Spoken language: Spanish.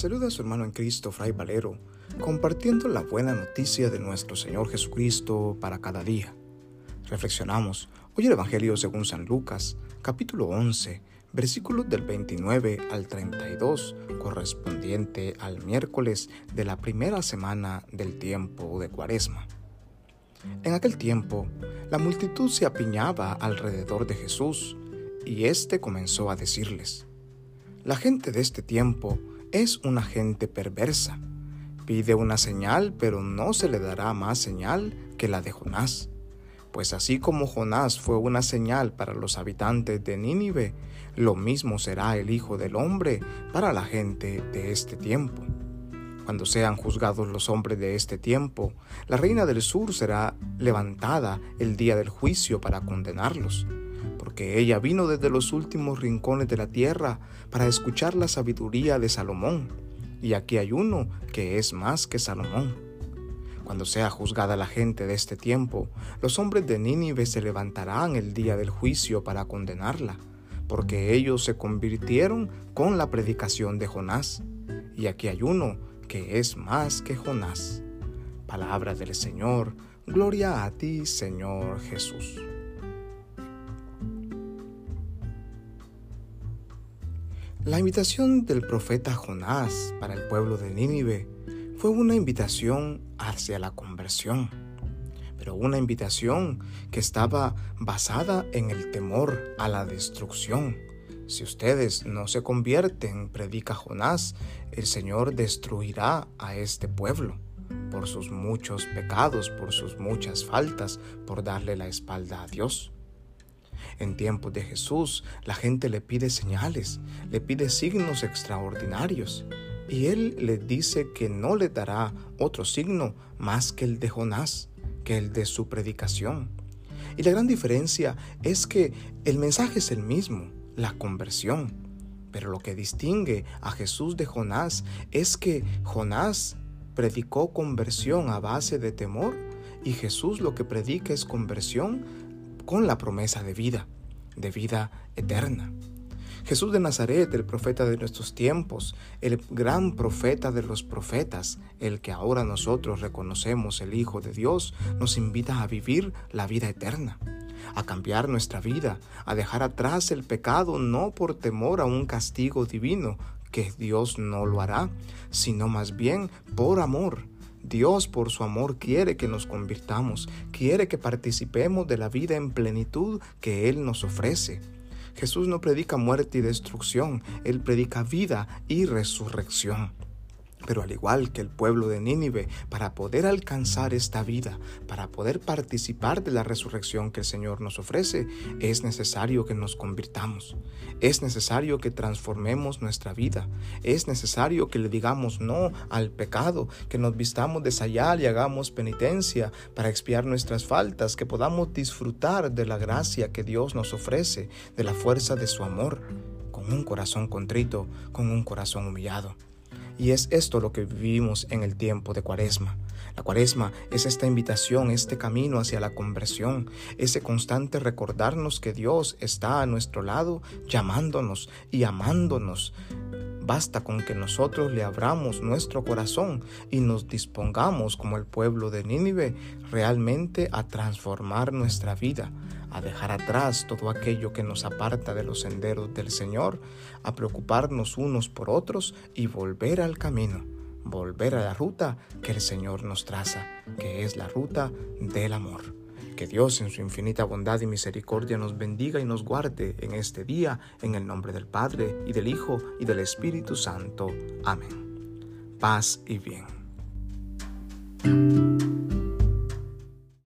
saluda a su hermano en Cristo, Fray Valero, compartiendo la buena noticia de nuestro Señor Jesucristo para cada día. Reflexionamos hoy el Evangelio según San Lucas, capítulo 11, versículos del 29 al 32, correspondiente al miércoles de la primera semana del tiempo de Cuaresma. En aquel tiempo, la multitud se apiñaba alrededor de Jesús, y éste comenzó a decirles, La gente de este tiempo es una gente perversa. Pide una señal, pero no se le dará más señal que la de Jonás. Pues así como Jonás fue una señal para los habitantes de Nínive, lo mismo será el Hijo del Hombre para la gente de este tiempo. Cuando sean juzgados los hombres de este tiempo, la reina del sur será levantada el día del juicio para condenarlos porque ella vino desde los últimos rincones de la tierra para escuchar la sabiduría de Salomón, y aquí hay uno que es más que Salomón. Cuando sea juzgada la gente de este tiempo, los hombres de Nínive se levantarán el día del juicio para condenarla, porque ellos se convirtieron con la predicación de Jonás, y aquí hay uno que es más que Jonás. Palabra del Señor, gloria a ti, Señor Jesús. La invitación del profeta Jonás para el pueblo de Nínive fue una invitación hacia la conversión, pero una invitación que estaba basada en el temor a la destrucción. Si ustedes no se convierten, predica Jonás, el Señor destruirá a este pueblo por sus muchos pecados, por sus muchas faltas, por darle la espalda a Dios. En tiempos de Jesús, la gente le pide señales, le pide signos extraordinarios, y Él le dice que no le dará otro signo más que el de Jonás, que el de su predicación. Y la gran diferencia es que el mensaje es el mismo, la conversión. Pero lo que distingue a Jesús de Jonás es que Jonás predicó conversión a base de temor y Jesús lo que predica es conversión con la promesa de vida, de vida eterna. Jesús de Nazaret, el profeta de nuestros tiempos, el gran profeta de los profetas, el que ahora nosotros reconocemos el Hijo de Dios, nos invita a vivir la vida eterna, a cambiar nuestra vida, a dejar atrás el pecado no por temor a un castigo divino, que Dios no lo hará, sino más bien por amor Dios por su amor quiere que nos convirtamos, quiere que participemos de la vida en plenitud que Él nos ofrece. Jesús no predica muerte y destrucción, Él predica vida y resurrección. Pero al igual que el pueblo de Nínive, para poder alcanzar esta vida, para poder participar de la resurrección que el Señor nos ofrece, es necesario que nos convirtamos. Es necesario que transformemos nuestra vida. Es necesario que le digamos no al pecado, que nos vistamos de sayal y hagamos penitencia para expiar nuestras faltas, que podamos disfrutar de la gracia que Dios nos ofrece, de la fuerza de su amor, con un corazón contrito, con un corazón humillado. Y es esto lo que vivimos en el tiempo de Cuaresma. La Cuaresma es esta invitación, este camino hacia la conversión, ese constante recordarnos que Dios está a nuestro lado, llamándonos y amándonos. Basta con que nosotros le abramos nuestro corazón y nos dispongamos como el pueblo de Nínive realmente a transformar nuestra vida, a dejar atrás todo aquello que nos aparta de los senderos del Señor, a preocuparnos unos por otros y volver al camino, volver a la ruta que el Señor nos traza, que es la ruta del amor. Que Dios en su infinita bondad y misericordia nos bendiga y nos guarde en este día, en el nombre del Padre, y del Hijo, y del Espíritu Santo. Amén. Paz y bien.